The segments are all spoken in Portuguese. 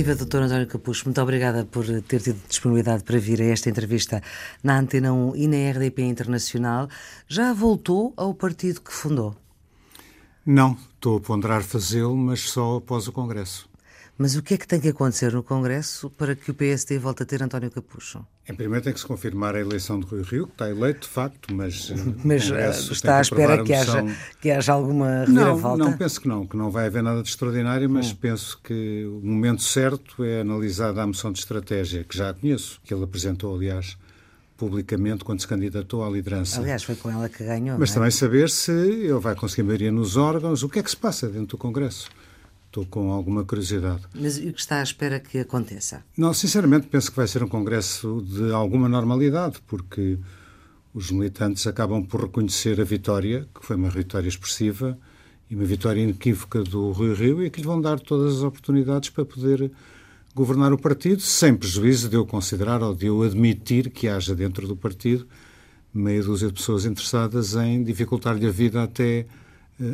Viva, doutor António Capucho, muito obrigada por ter tido disponibilidade para vir a esta entrevista na Antena 1 e na RDP Internacional. Já voltou ao partido que fundou? Não, estou a ponderar fazê-lo, mas só após o Congresso. Mas o que é que tem que acontecer no Congresso para que o PSD volte a ter António Capucho? Em primeiro tem que se confirmar a eleição de Rui Rio, que está eleito de facto, mas. Mas eh, está à espera que haja, que haja alguma reviravolta? Não, não, penso que não, que não vai haver nada de extraordinário, mas hum. penso que o momento certo é analisada a moção de estratégia, que já conheço, que ele apresentou, aliás, publicamente quando se candidatou à liderança. Aliás, foi com ela que ganhou. Mas é? também saber se ele vai conseguir maioria nos órgãos, o que é que se passa dentro do Congresso. Estou com alguma curiosidade. Mas o que está à espera que aconteça? Não, sinceramente, penso que vai ser um congresso de alguma normalidade, porque os militantes acabam por reconhecer a vitória, que foi uma vitória expressiva e uma vitória inequívoca do Rui Rio, e que lhe vão dar todas as oportunidades para poder governar o partido, sem prejuízo de eu considerar ou de eu admitir que haja dentro do partido meia dúzia de pessoas interessadas em dificultar-lhe a vida até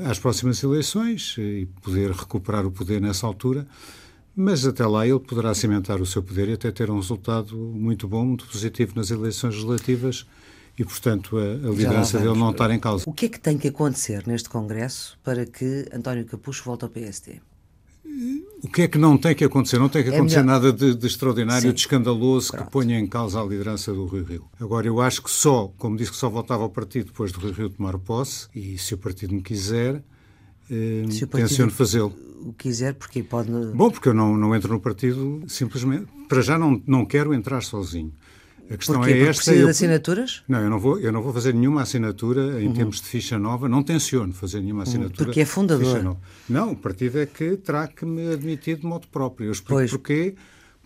às próximas eleições e poder recuperar o poder nessa altura. Mas até lá ele poderá cimentar o seu poder e até ter um resultado muito bom, muito positivo nas eleições legislativas e, portanto, a, a liderança dele não estar em causa. O que é que tem que acontecer neste Congresso para que António Capucho volte ao PSD? O que é que não tem que acontecer? Não tem que é acontecer é nada de, de extraordinário, Sim. de escandaloso Pronto. que ponha em causa a liderança do Rui Rio. Agora, eu acho que só, como disse que só voltava ao partido depois do Rui Rio tomar posse, e se o partido me quiser, eh, tenciono fazê-lo. O quiser, porque pode. Bom, porque eu não, não entro no partido simplesmente. Para já não, não quero entrar sozinho. A questão Porquê? é esta. Precisa eu... de assinaturas? Não, eu não, vou, eu não vou fazer nenhuma assinatura em uhum. termos de ficha nova, não tenciono fazer nenhuma uhum. assinatura. Porque é fundador. Não, o partido é que terá que me admitir de modo próprio. Eu explico pois. porquê.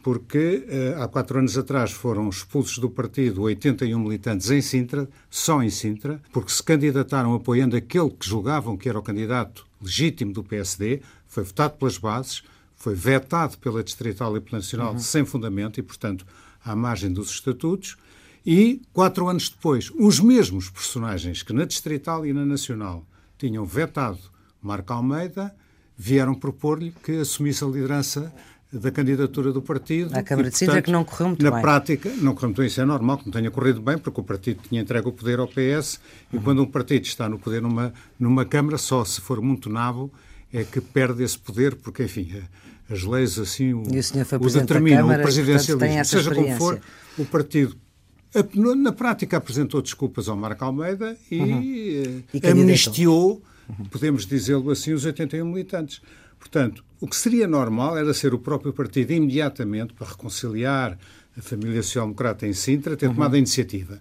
Porque uh, há quatro anos atrás foram expulsos do partido 81 militantes em Sintra, só em Sintra, porque se candidataram apoiando aquele que julgavam que era o candidato legítimo do PSD, foi votado pelas bases, foi vetado pela Distrital e pela Nacional uhum. sem fundamento e, portanto, à margem dos estatutos, e, quatro anos depois, os mesmos personagens que na Distrital e na Nacional tinham vetado Marco Almeida vieram propor-lhe que assumisse a liderança da candidatura do partido. A Câmara e, de Sintra que não correu muito na bem. Na prática, não correu muito bem, isso é normal que não tenha corrido bem, porque o partido tinha entregue o poder ao PS e uhum. quando um partido está no poder numa, numa Câmara, só se for muito navo é que perde esse poder, porque, enfim, as leis assim o, o, determinam, Câmara, o presidencialismo. Seja como for, o partido na prática apresentou desculpas ao Marco Almeida e, uhum. e eh, amnistiou, uhum. podemos dizê-lo assim, os 81 militantes. Portanto, o que seria normal era ser o próprio partido imediatamente para reconciliar a família social-democrata em Sintra ter uhum. tomado a iniciativa.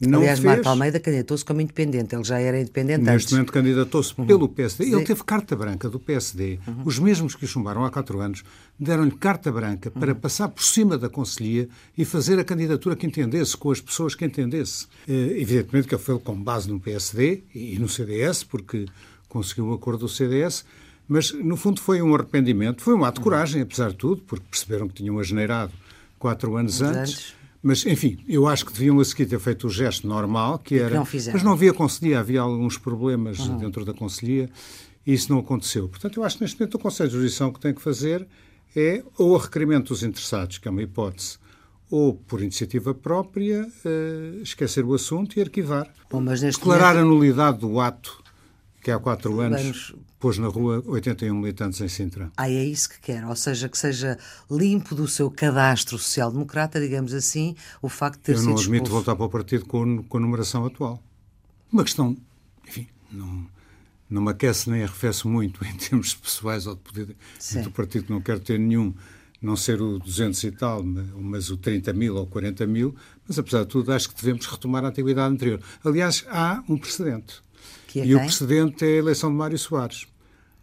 Não Aliás, fez... Marco Almeida candidatou-se como independente, ele já era independente Neste antes. momento candidatou-se uhum. pelo PSD. Ele teve carta branca do PSD. Uhum. Os mesmos que o chumbaram há quatro anos deram-lhe carta branca para uhum. passar por cima da Conselhia e fazer a candidatura que entendesse, com as pessoas que entendesse. Eh, evidentemente que ele foi com base no PSD e no CDS, porque conseguiu o um acordo do CDS, mas no fundo foi um arrependimento, foi um ato de coragem, apesar de tudo, porque perceberam que tinham ageneirado quatro anos antes. antes mas, enfim, eu acho que deviam a seguir ter feito o gesto normal, que era. Que não mas não havia conselhia, havia alguns problemas uhum. dentro da conselhia e isso não aconteceu. Portanto, eu acho que neste momento o Conselho de Jurisdição que tem que fazer é ou a requerimento dos interessados, que é uma hipótese, ou por iniciativa própria, uh, esquecer o assunto e arquivar. Bom, Declarar momento... a nulidade do ato que há quatro anos Vamos... pôs na rua 81 militantes em Sintra. Ah, é isso que quer, ou seja, que seja limpo do seu cadastro social-democrata, digamos assim, o facto de ter Eu sido não admito expulso. voltar para o partido com, com a numeração atual. Uma questão, enfim, não, não me aquece nem arrefece muito em termos pessoais ou de poder do partido não quero ter nenhum, não ser o 200 e tal, mas o 30 mil ou 40 mil, mas apesar de tudo acho que devemos retomar a atividade anterior. Aliás, há um precedente. Que é e quem? o precedente é a eleição de Mário Soares.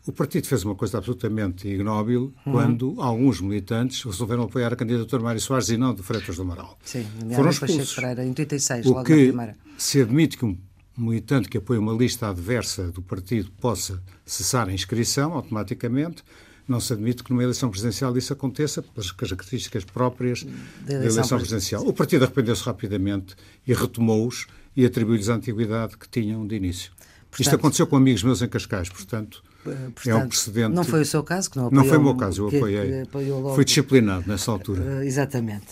O partido fez uma coisa absolutamente ignóbil uhum. quando alguns militantes resolveram apoiar a candidatura de Mário Soares e não de Freitas do Amaral. Sim, Foram expulsos. Pereira, em 36, o logo que na primeira. se admite que um militante que apoia uma lista adversa do partido possa cessar a inscrição automaticamente, não se admite que numa eleição presidencial isso aconteça pelas características próprias da eleição, eleição presidencial. O partido arrependeu-se rapidamente e retomou-os e atribuiu-lhes a antiguidade que tinham de início. Portanto, Isto aconteceu com amigos meus em Cascais, portanto, Portanto, é um precedente. Não foi o seu caso que não apoiou? Não foi o meu caso, eu apoiei. Fui disciplinado nessa altura. Uh, exatamente.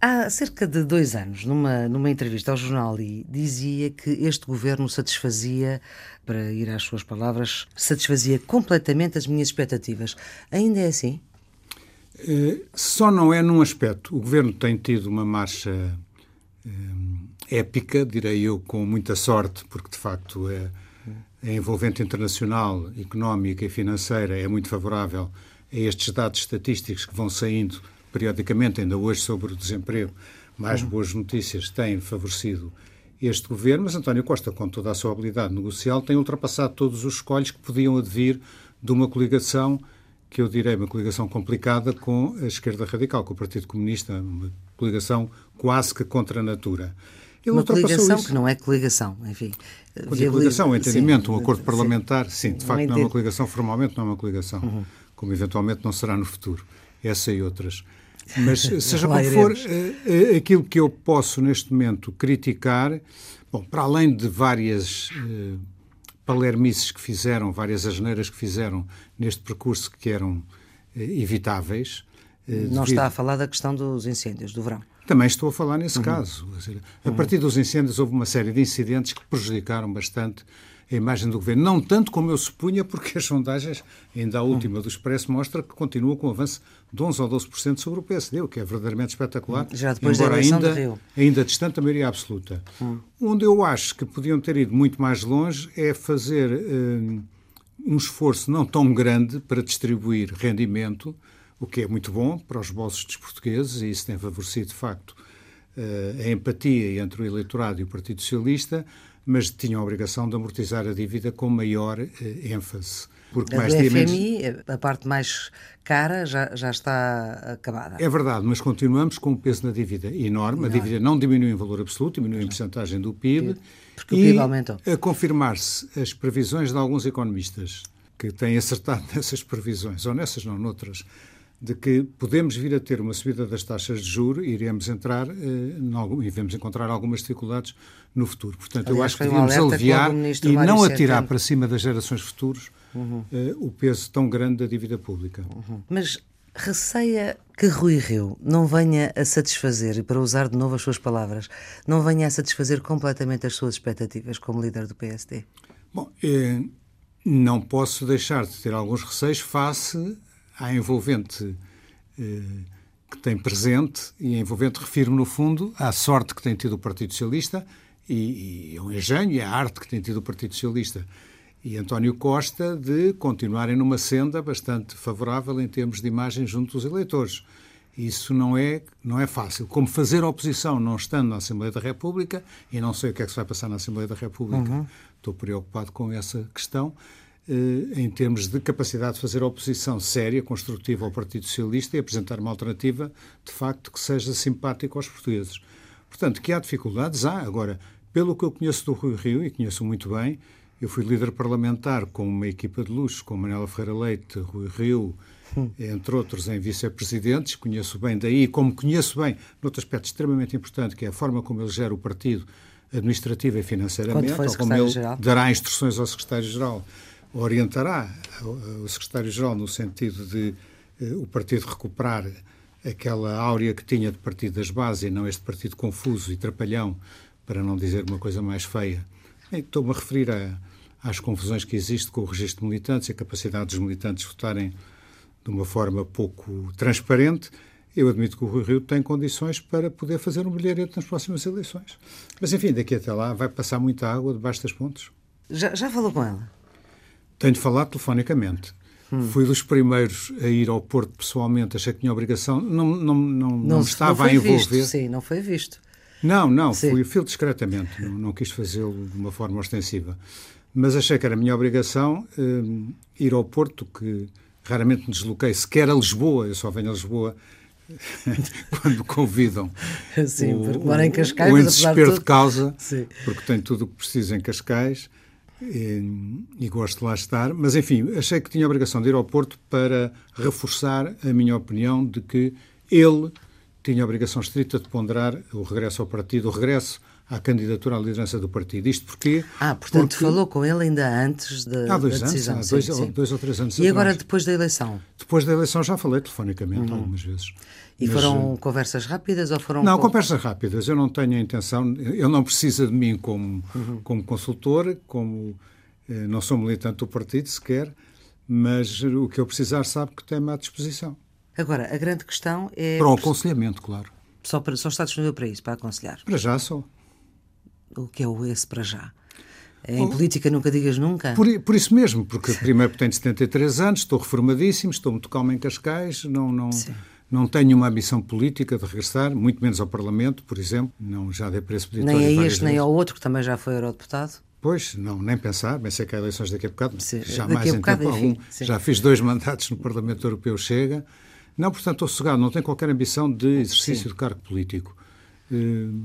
Há cerca de dois anos, numa, numa entrevista ao jornal I, dizia que este governo satisfazia, para ir às suas palavras, satisfazia completamente as minhas expectativas. Ainda é assim? Uh, só não é num aspecto. O governo tem tido uma marcha épica, direi eu, com muita sorte, porque de facto é, a envolvente internacional, económica e financeira é muito favorável a estes dados estatísticos que vão saindo periodicamente, ainda hoje sobre o desemprego, mais uhum. boas notícias têm favorecido este governo, mas António Costa, com toda a sua habilidade negocial, tem ultrapassado todos os escolhos que podiam advir de uma coligação que eu direi uma coligação complicada com a esquerda radical, com o Partido Comunista, uma coligação quase que contra a natura. Ele uma coligação isso. que não é coligação, enfim. Quando é coligação, um entendimento, sim, um acordo parlamentar, sim, sim de facto não é uma coligação, formalmente não é uma coligação, uhum. como eventualmente não será no futuro, essa e outras. Mas seja como for, eh, eh, aquilo que eu posso neste momento criticar, bom, para além de várias uh, palermices que fizeram, várias asneiras que fizeram neste percurso que eram uh, evitáveis. Não devido... está a falar da questão dos incêndios do verão. Também estou a falar nesse uhum. caso. A partir dos incêndios houve uma série de incidentes que prejudicaram bastante a imagem do governo. Não tanto como eu supunha, porque as sondagens, ainda a última do Expresso, mostra que continua com um avanço de 11 ou 12% sobre o PSD, o que é verdadeiramente espetacular. Já depois embora da ainda, ainda distante da maioria absoluta. Hum. Onde eu acho que podiam ter ido muito mais longe é fazer um, um esforço não tão grande para distribuir rendimento, o que é muito bom para os bolsos dos portugueses, e isso tem favorecido, de facto, eh, a empatia entre o eleitorado e o Partido Socialista, mas tinham a obrigação de amortizar a dívida com maior eh, ênfase. Porque a mais do FMI, menos... a parte mais cara, já, já está acabada. É verdade, mas continuamos com um peso na dívida enorme. A dívida não diminui em valor absoluto, diminui em porcentagem do PIB. Porque o PIB aumentou. A confirmar-se as previsões de alguns economistas que têm acertado nessas previsões, ou nessas não, noutras, de que podemos vir a ter uma subida das taxas de juros e iremos entrar eh, e vamos encontrar algumas dificuldades no futuro. Portanto, Aliás, eu acho que devíamos um aliviar e não atirar para cima das gerações futuras uhum. eh, o peso tão grande da dívida pública. Uhum. Mas receia que Rui Rio não venha a satisfazer, e para usar de novo as suas palavras, não venha a satisfazer completamente as suas expectativas como líder do PSD? Bom, eh, não posso deixar de ter alguns receios face à envolvente eh, que tem presente, e envolvente refiro no fundo à sorte que tem tido o Partido Socialista e, e ao engenho e à arte que tem tido o Partido Socialista e António Costa de continuarem numa senda bastante favorável em termos de imagem junto dos eleitores. Isso não é, não é fácil. Como fazer oposição não estando na Assembleia da República, e não sei o que é que se vai passar na Assembleia da República, uhum. estou preocupado com essa questão, em termos de capacidade de fazer oposição séria, construtiva ao Partido Socialista e apresentar uma alternativa, de facto, que seja simpática aos portugueses. Portanto, que há dificuldades, há. Agora, pelo que eu conheço do Rui Rio, e conheço muito bem, eu fui líder parlamentar com uma equipa de luxo, com Manuela Ferreira Leite, Rui Rio, hum. entre outros, em vice-presidentes. Conheço bem daí, como conheço bem, noutro aspecto extremamente importante, que é a forma como ele gera o partido administrativa e financeiramente, ou como ele dará instruções ao secretário-geral orientará o secretário-geral no sentido de eh, o partido recuperar aquela áurea que tinha de partido das bases e não este partido confuso e trapalhão, para não dizer uma coisa mais feia. Estou-me a referir a, às confusões que existem com o registro de militantes e a capacidade dos militantes votarem de uma forma pouco transparente. Eu admito que o Rio tem condições para poder fazer um brilharete nas próximas eleições. Mas, enfim, daqui até lá vai passar muita água debaixo das pontes. Já, já falou com ela? Tenho de falar telefonicamente. Hum. Fui dos primeiros a ir ao Porto pessoalmente, achei que tinha obrigação, não, não, não, não, não estava a envolver. Visto, sim, não foi visto. Não, não, sim. fui, fui discretamente, não, não quis fazê-lo de uma forma ostensiva. Mas achei que era a minha obrigação um, ir ao Porto, que raramente me desloquei, sequer a Lisboa, eu só venho a Lisboa quando me convidam. Sim, porque mora em Cascais. O em desespero de, de causa, Sim. porque tem tudo o que preciso em Cascais e, e, gosto de lá estar. Mas, enfim, achei que tinha a obrigação de ir ao Porto para reforçar a minha opinião de que ele tinha a obrigação estrita de ponderar o regresso ao partido, o regresso à candidatura à liderança do partido. Isto porque. Ah, portanto, porque... falou com ele ainda antes da, há dois da decisão. Anos, há dois, sim, sim. dois ou três anos E agora, depois da eleição? Depois da eleição já falei telefonicamente uhum. algumas vezes. E Mas, foram conversas rápidas ou foram. Não, com... conversas rápidas. Eu não tenho a intenção, ele não precisa de mim como, uhum. como consultor, como eh, não sou militante do partido sequer, mas o que eu precisar sabe que tem-me à disposição. Agora, a grande questão é. Para o aconselhamento, claro. Só, para, só está disponível para isso, para aconselhar? Para já só. O que é o esse para já? Em oh, política nunca digas nunca? Por, por isso mesmo, porque primeiro tenho 73 anos, estou reformadíssimo, estou muito calmo em Cascais, não, não, não tenho uma ambição política de regressar, muito menos ao Parlamento, por exemplo. Não, já dei preço Nem a este, vezes. nem ao outro, que também já foi eurodeputado? Pois, não, nem pensar. Pensei que há eleições daqui a bocado. Sim, jamais em tempo algum. Já fiz dois mandatos no Parlamento Europeu, chega. Não, portanto, estou sossegado, não tenho qualquer ambição de exercício Sim. de cargo político. Uh,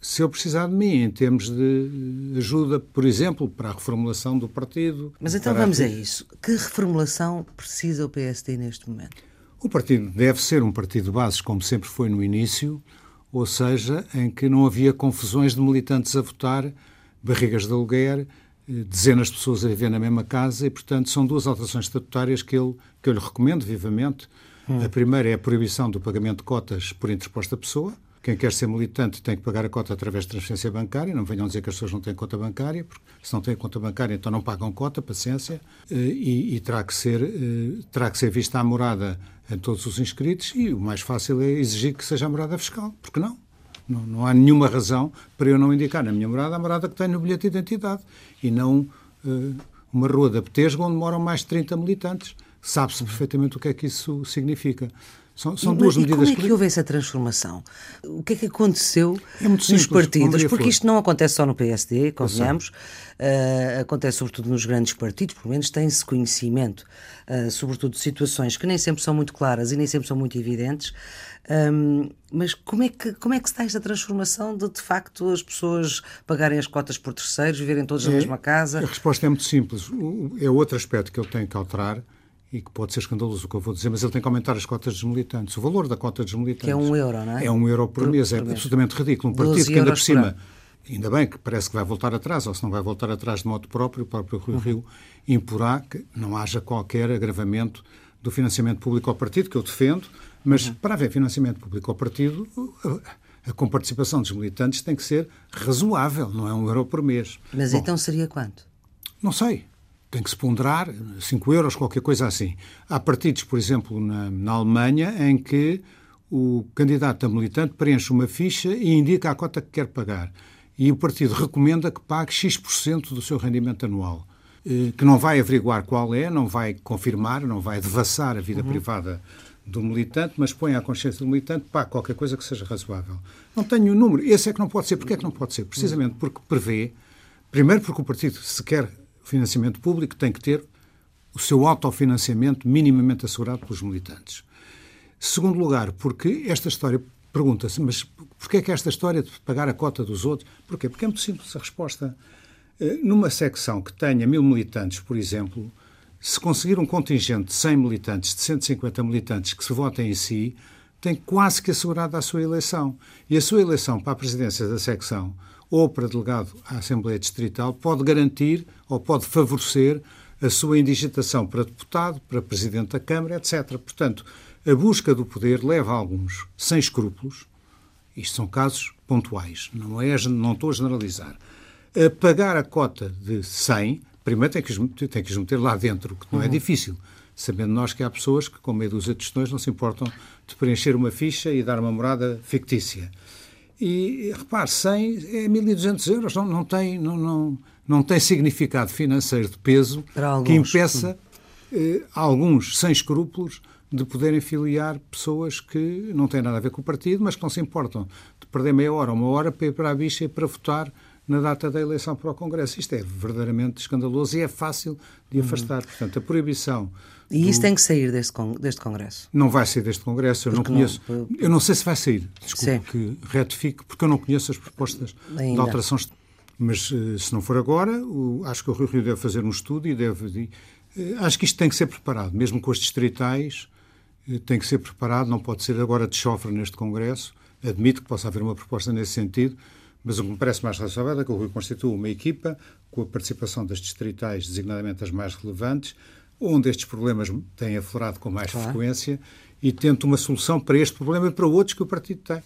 se eu precisar de mim em termos de ajuda, por exemplo, para a reformulação do partido. Mas então vamos a isso. Que reformulação precisa o PSD neste momento? O partido deve ser um partido de bases, como sempre foi no início, ou seja, em que não havia confusões de militantes a votar, barrigas de aluguer, eh, dezenas de pessoas a viver na mesma casa, e, portanto, são duas alterações estatutárias que, ele, que eu lhe recomendo vivamente. Hum. A primeira é a proibição do pagamento de cotas por interposta pessoa quem quer ser militante tem que pagar a cota através de transferência bancária. Não venham dizer que as pessoas não têm conta bancária, porque se não têm conta bancária, então não pagam cota, paciência. Eh, e, e terá, que ser, eh, terá que ser vista a morada em todos os inscritos. E o mais fácil é exigir que seja a morada fiscal. Porque não? Não, não há nenhuma razão para eu não indicar na minha morada a morada que tenho no bilhete de identidade. E não uh, uma rua da Betesga onde moram mais de 30 militantes. Sabe-se perfeitamente o que é que isso significa. São, são e, duas medidas. Como é que houve essa transformação? O que é que aconteceu é nos simples, partidos? Porque isto não acontece só no PSD, convenhamos, uh, acontece sobretudo nos grandes partidos, pelo menos tem-se conhecimento, uh, sobretudo de situações que nem sempre são muito claras e nem sempre são muito evidentes. Um, mas como é, que, como é que se dá esta transformação de, de facto, as pessoas pagarem as cotas por terceiros, viverem todos é, na mesma casa? A resposta é muito simples. É outro aspecto que eu tenho que alterar e que pode ser escandaloso o que eu vou dizer, mas ele tem que aumentar as cotas dos militantes. O valor da cota dos militantes. Que é um euro, não é? É um euro por, por mês. É por absolutamente ridículo. Um partido que ainda por cima. Ainda bem que parece que vai voltar atrás, ou se não vai voltar atrás de modo próprio, o próprio Rui uhum. Rio imporá que não haja qualquer agravamento do financiamento público ao partido, que eu defendo, mas uhum. para haver financiamento público ao partido, a, a comparticipação dos militantes tem que ser razoável, não é um euro por mês. Mas Bom, então seria quanto? Não sei tem que se ponderar 5 euros, qualquer coisa assim. Há partidos, por exemplo, na, na, Alemanha, em que o candidato a militante preenche uma ficha e indica a cota que quer pagar. E o partido recomenda que pague X% do seu rendimento anual. Eh, que não vai averiguar qual é, não vai confirmar, não vai devassar a vida uhum. privada do militante, mas põe à consciência do militante, pá, qualquer coisa que seja razoável. Não tenho o número. Esse é que não pode ser. Porquê é que não pode ser? Precisamente porque prevê, primeiro porque o partido, se quer financiamento público tem que ter o seu autofinanciamento minimamente assegurado pelos militantes. Segundo lugar, porque esta história pergunta-se, mas porquê é que esta história de pagar a cota dos outros? Porquê? Porque é muito simples a resposta. Eh, numa secção que tenha mil militantes, por exemplo, se conseguir um contingente de 100 militantes, de 150 militantes que se votem em si, tem quase que assegurada a sua eleição. E a sua eleição para a presidência da secção ou para delegado à Assembleia Distrital pode garantir ou pode favorecer a sua indigitação para deputado, para presidente da Câmara, etc. Portanto, a busca do poder leva alguns sem escrúpulos, isto são casos pontuais, não, é, não estou a generalizar, a pagar a cota de 100, primeiro tem que, os, tem que os meter lá dentro, que não é uhum. é difícil, sabendo nós que há pessoas que, com meia dúzia de questões, não se importam de preencher uma ficha e dar uma morada fictícia. E, repare, 100 é 1.200 euros, não, não, tem, não, não, não tem significado financeiro de peso que impeça eh, alguns sem escrúpulos de poderem filiar pessoas que não têm nada a ver com o partido, mas que não se importam de perder meia hora ou uma hora para ir para a bicha e para votar na data da eleição para o Congresso. Isto é verdadeiramente escandaloso e é fácil de uhum. afastar. Portanto, a proibição e isso tem que sair deste, deste Congresso? Não vai sair deste Congresso, eu porque não conheço. Não, eu não sei se vai sair, desculpe Sim. que retifique, porque eu não conheço as propostas Ainda. de alterações. Mas eh, se não for agora, acho que o Rio Rio deve fazer um estudo e deve. Eh, acho que isto tem que ser preparado, mesmo com os distritais, eh, tem que ser preparado, não pode ser agora de chofre neste Congresso. Admito que possa haver uma proposta nesse sentido, Mas o que me parece mais razoável é que o Rui constitua uma equipa com a participação das distritais, designadamente as mais relevantes, onde estes problemas têm aflorado com mais claro. frequência, e tente uma solução para este problema e para outros que o partido tem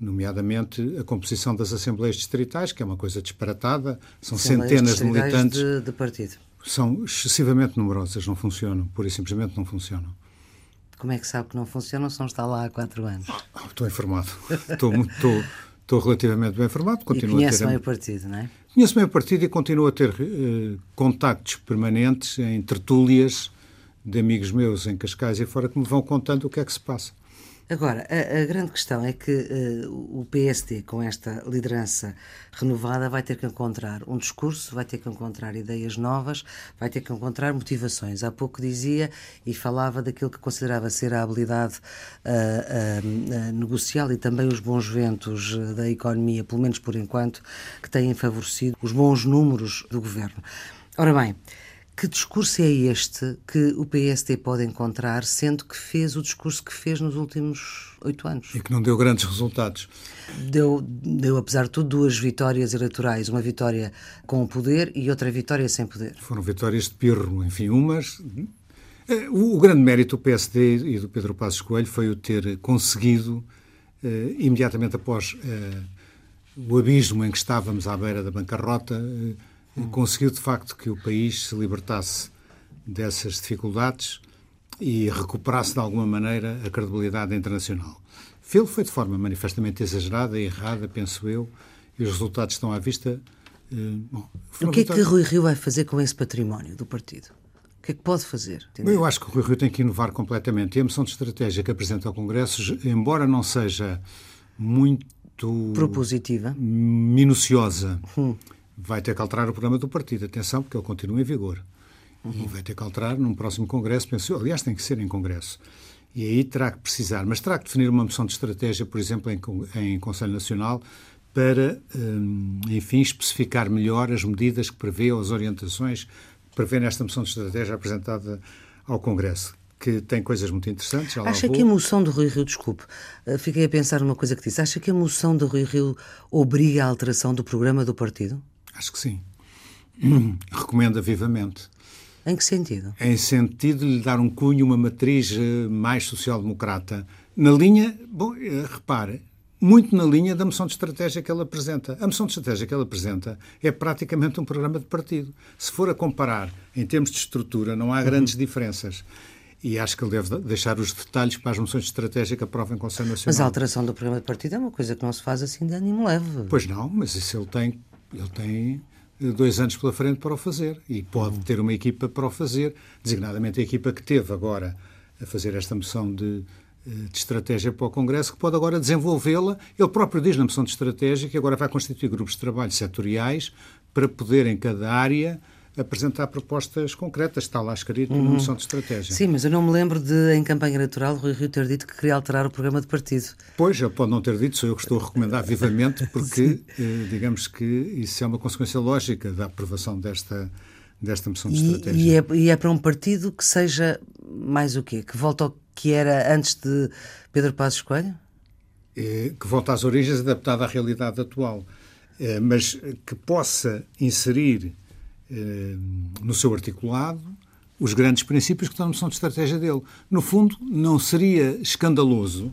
nomeadamente a composição das assembleias distritais, que é uma coisa disparatada, são centenas de militantes. De, de partido. São excessivamente numerosas, não funcionam, pura e simplesmente não funcionam. Como é que sabe que não funcionam se não está lá há quatro anos? Ah, estou informado. estou, estou, estou relativamente bem informado. Continuo e conhece a ter... bem o partido, não é? Conheço bem o partido e continuo a ter uh, contactos permanentes em tertúlias de amigos meus em Cascais e fora que me vão contando o que é que se passa. Agora, a, a, grande questão é que uh, o PSD, com esta liderança renovada, vai ter que encontrar um discurso, vai ter que encontrar ideias novas, vai ter que encontrar motivações. Há pouco dizia e falava daquilo que considerava ser a habilidade uh, uh, negocial e também os bons ventos da economia, pelo menos por enquanto, que têm favorecido os bons números do governo. Ora bem. Que discurso é este que o PSD pode encontrar, sendo que fez o discurso que fez nos últimos oito anos? E que não deu grandes resultados. Deu, deu, apesar de tudo, duas vitórias eleitorais. Uma vitória com o poder e outra vitória sem poder. Foram vitórias de pirro, enfim, umas... O, o grande mérito do PSD e do Pedro Passos Coelho foi o ter conseguido, eh, imediatamente após eh, o abismo em que estávamos à beira da bancarrota, eh, conseguiu de facto que o país se libertasse dessas dificuldades e recuperasse de alguma maneira a credibilidade internacional. Fê-lo foi de forma manifestamente exagerada e errada, penso eu, e os resultados estão à vista. Eh, bom, o que é que Rui Rio vai fazer com esse património do partido? O que é que pode fazer? Entendeu? Eu acho que o Rui Rio tem que inovar completamente. E a moção de estratégia que apresenta ao Congresso, embora não seja muito propositiva, minuciosa, hum vai ter que alterar o programa do partido. Atenção, porque ele continua em vigor. Uhum. E vai ter que alterar num próximo Congresso, penso eu. Aliás, tem que ser em Congresso. E aí terá que precisar, mas terá que definir uma moção de estratégia, por exemplo, em, em Conselho Nacional, para, hum, enfim, especificar melhor as medidas que prevê ou as orientações que prevê nesta moção de estratégia apresentada ao Congresso que tem coisas muito interessantes. Acha que a moção do Rui Rio, desculpe, eh, fiquei a pensar numa coisa que disse, acha que a moção do Rui Rio obriga a alteração do programa do partido? Acho que sim. Recomenda vivamente. Em que sentido? Em sentido de lhe dar um cunho, uma matriz eh, mais social-democrata. Na linha, bom, eh, repare, muito na linha da moção de estratégia que ele apresenta. A moção de estratégia que ele apresenta é praticamente um programa de partido. Se for a comparar em termos de estrutura, não há grandes uhum. diferenças. E acho que ele deve deixar os detalhes para as moções de estratégia que aprova em Conselho Nacional. Mas a alteração do programa de partido é uma coisa que não se faz assim de ânimo leve. Pois não, mas isso ele tem ele tem dois anos pela frente para o fazer e pode ter uma equipa para o fazer, designadamente a equipa que teve agora a fazer esta moção de, eh, de estratégia para o Congresso, que pode agora desenvolvê-la. Ele próprio diz na moção de estratégia que agora vai constituir grupos de trabalho setoriais para poder, em cada área, apresentar propostas concretas, está lá escrito uhum. na moção de estratégia. Sim, mas eu não me lembro de, em campanha eleitoral, Rui Rio ter dito que queria alterar o programa de partido. Pois, ele pode não ter dito, sou eu que estou a recomendar vivamente, porque eh, digamos que isso é uma consequência lógica da aprovação desta, desta moção de estratégia. E, e, é, e é para um partido que seja mais o quê? Que volta ao que era antes de Pedro Passos Coelho? É, que volta às origens adaptada à realidade atual, é, mas que possa inserir eh, no seu articulado os grandes princípios que estão na moção de estratégia dele. No fundo, não seria escandaloso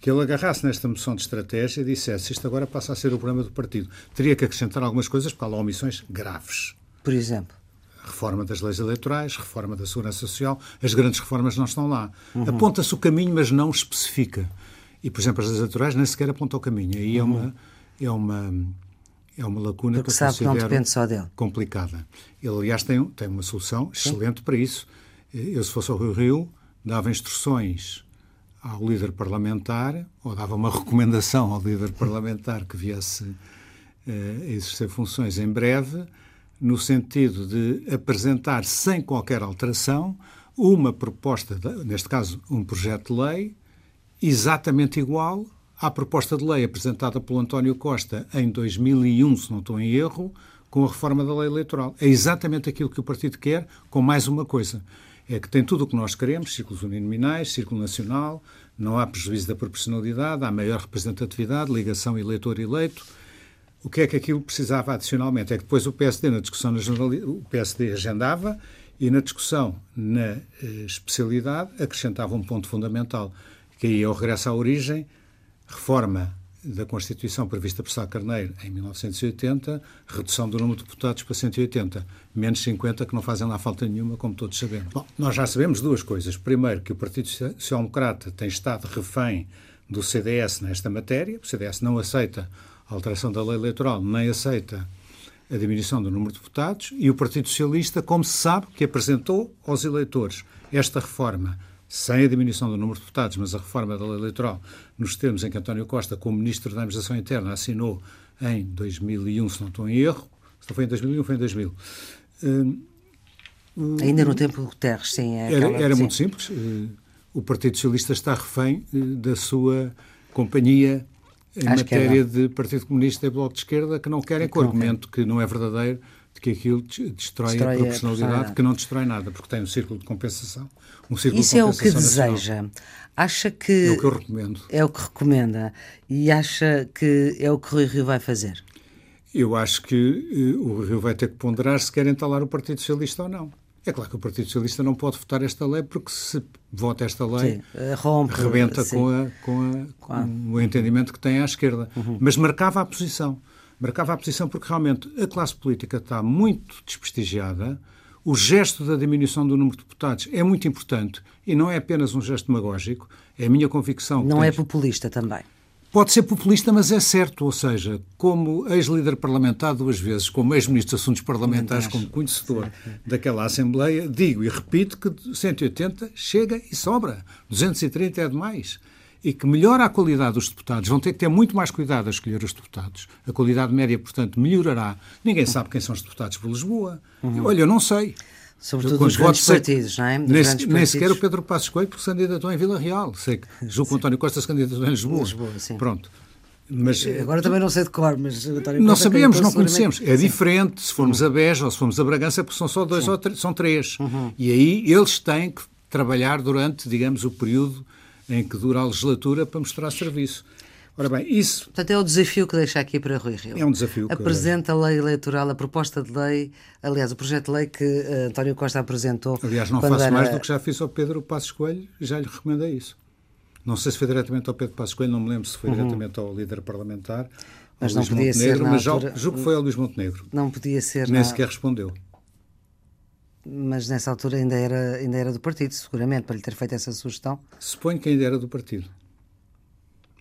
que ele agarrasse nesta moção de estratégia e dissesse isto agora passa a ser o problema do partido. Teria que acrescentar algumas coisas, porque há lá omissões graves. Por exemplo? Reforma das leis eleitorais, reforma da segurança social, as grandes reformas não estão lá. Uhum. Aponta-se o caminho, mas não especifica. E, por exemplo, as leis eleitorais nem sequer apontam o caminho. Aí é uhum. é uma, é uma é uma lacuna Porque que sabe que não depende só dele. complicada. Ele, aliás, tem, tem uma solução excelente Sim. para isso. Eu, se fosse ao Rio Rio, dava instruções ao líder parlamentar, ou dava uma recomendação ao líder parlamentar que viesse uh, a exercer funções em breve, no sentido de apresentar, sem qualquer alteração, uma proposta, de, neste caso, um projeto de lei, exatamente igual à proposta de lei apresentada pelo António Costa em 2001, se não estou em erro, com a reforma da lei eleitoral. É exatamente aquilo que o partido quer, com mais uma coisa. É que tem tudo o que nós queremos, círculos uninominais, círculo nacional, não há prejuízo da proporcionalidade, há maior representatividade, ligação eleitor-eleito. O que é que aquilo precisava adicionalmente? É que depois o PSD, na discussão na o PSD agendava e na discussão na eh, especialidade acrescentava um ponto fundamental, que aí é o regresso à origem, reforma da Constituição prevista por Sá Carneiro em 1980, redução do número de deputados para 180, menos 50 que não fazem lá falta nenhuma, como todos sabemos. Bom, nós já sabemos duas coisas. Primeiro, que o Partido Social Democrata tem estado refém do CDS nesta matéria. O CDS não aceita a alteração da lei eleitoral, nem aceita a diminuição do número de deputados. E o Partido Socialista, como se sabe, que apresentou aos eleitores esta reforma sem a diminuição do número de deputados, mas a reforma da lei eleitoral, nos termos em que António Costa, como Ministro da Administração Interna, assinou em 2001, se não estou em erro, se não foi em 2001, foi em 2000. Uh, Ainda no tempo do Guterres, sim. É era, era muito simples. Uh, o Partido Socialista está refém uh, da sua companhia em à matéria esquerda. de Partido Comunista e Bloco de Esquerda, que não querem, com o argumento que não é verdadeiro, de que aquilo destrói, destrói a proporcionalidade, a que não destrói nada, porque tem um círculo de compensação. Um círculo Isso de é o que deseja. Acha que. É o que eu recomendo. É o que recomenda. E acha que é o que o Rui Rio vai fazer? Eu acho que uh, o Rio vai ter que ponderar se quer entalar o Partido Socialista ou não. É claro que o Partido Socialista não pode votar esta lei, porque se vota esta lei, sim, eh, rompe, rebenta sim. com, a, com, a, com, o entendimento que tem à esquerda. Uhum. Mas marcava a posição marcava a posição porque realmente a classe política está muito desprestigiada. O gesto da diminuição do número de deputados é muito importante e não é apenas um gesto demagógico, é a minha convicção. Não é populista também. Pode ser populista, mas é certo, ou seja, como ex-líder parlamentar duas vezes, como ex-ministro de Assuntos Parlamentares, como conhecedor daquela Assembleia, digo e repito que 180 chega e sobra, 230 é demais e que melhora a qualidade dos deputados. Vão ter que ter muito mais cuidado a escolher os deputados. A qualidade média, portanto, melhorará. Ninguém sabe quem são os deputados por Lisboa. Uhum. Olha, eu não sei. Sobretudo dos grandes partidos, não é? Nem, nem partidos. sequer o Pedro Passos Coelho, porque se candidatou em Vila Real. Sei que João António Costa se candidatou em Lisboa. Lisboa sim. Pronto. Mas, Agora também não sei de cor, mas não sabemos, não conhecemos. É diferente se formos uhum. a Beja ou se formos a Bragança, porque são só dois sim. ou três, são três. Uhum. E aí eles têm que trabalhar durante, digamos, o período em que dura a legislatura para mostrar serviço. Ora bem, isso. Portanto, é o desafio que deixa aqui para Rui Rio. É um desafio. Apresenta a lei eleitoral, a proposta de lei, aliás, o projeto de lei que uh, António Costa apresentou. Aliás, não faço era... mais do que já fiz ao Pedro Passos Coelho, já lhe recomendei isso. Não sei se foi diretamente ao Pedro Passos Coelho, não me lembro se foi uhum. diretamente ao líder parlamentar, mas não Luís podia Montenegro, ser mas altura... julgo que foi ao Luís Montenegro. Não podia ser. Nem na... sequer respondeu mas nessa altura ainda era, ainda era do partido, seguramente, para lhe ter feito essa sugestão. Suponho que ainda era do partido.